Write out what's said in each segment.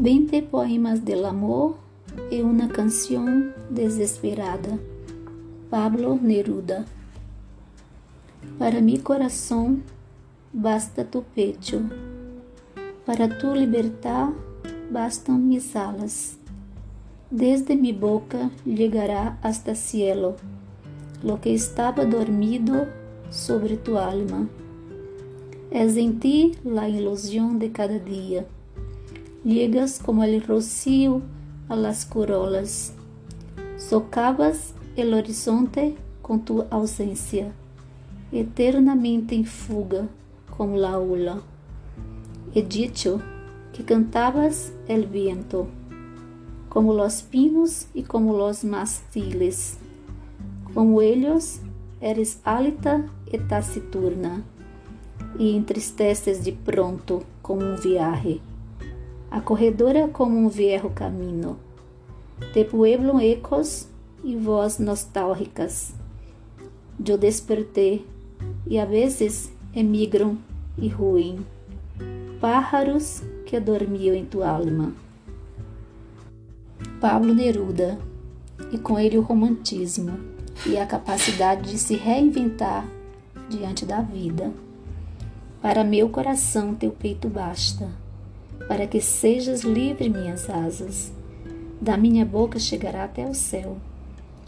20 poemas del amor e uma canção desesperada. Pablo Neruda. Para mi coração basta tu pecho. Para tu libertar bastam mis alas. Desde mi boca llegará hasta cielo lo que estaba dormido sobre tu alma. Es em ti la ilusión de cada dia. Llegas como el rocío a las corolas. Socavas el horizonte com tu ausência, eternamente em fuga como la ola. He dicho que cantabas el viento, como los pinos e como los mastiles. Como ellos, eres hálita e taciturna, e entristeces de pronto como um viaje acorredora como um viejo caminho, te pueblo ecos e voz nostálgicas. Eu despertei e a vezes emigram e ruem, pájaros que dormiam em tua alma. Pablo Neruda, e com ele o romantismo e a capacidade de se reinventar diante da vida. Para meu coração, teu peito basta para que sejas livre minhas asas. Da minha boca chegará até o céu,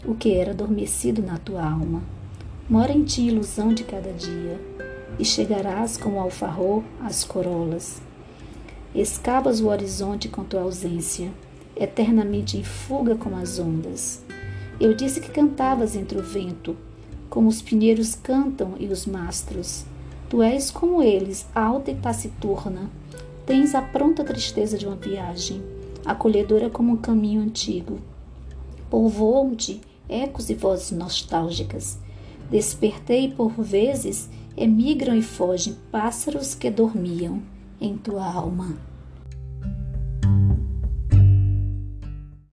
o que era adormecido na tua alma. Mora em ti ilusão de cada dia, e chegarás como alfarrô às corolas. Escavas o horizonte com tua ausência, eternamente em fuga como as ondas. Eu disse que cantavas entre o vento, como os pinheiros cantam e os mastros. Tu és como eles, alta e taciturna, Tens a pronta tristeza de uma viagem, acolhedora como um caminho antigo. Povoam-te ecos e vozes nostálgicas. Despertei por vezes, emigram e fogem pássaros que dormiam em tua alma.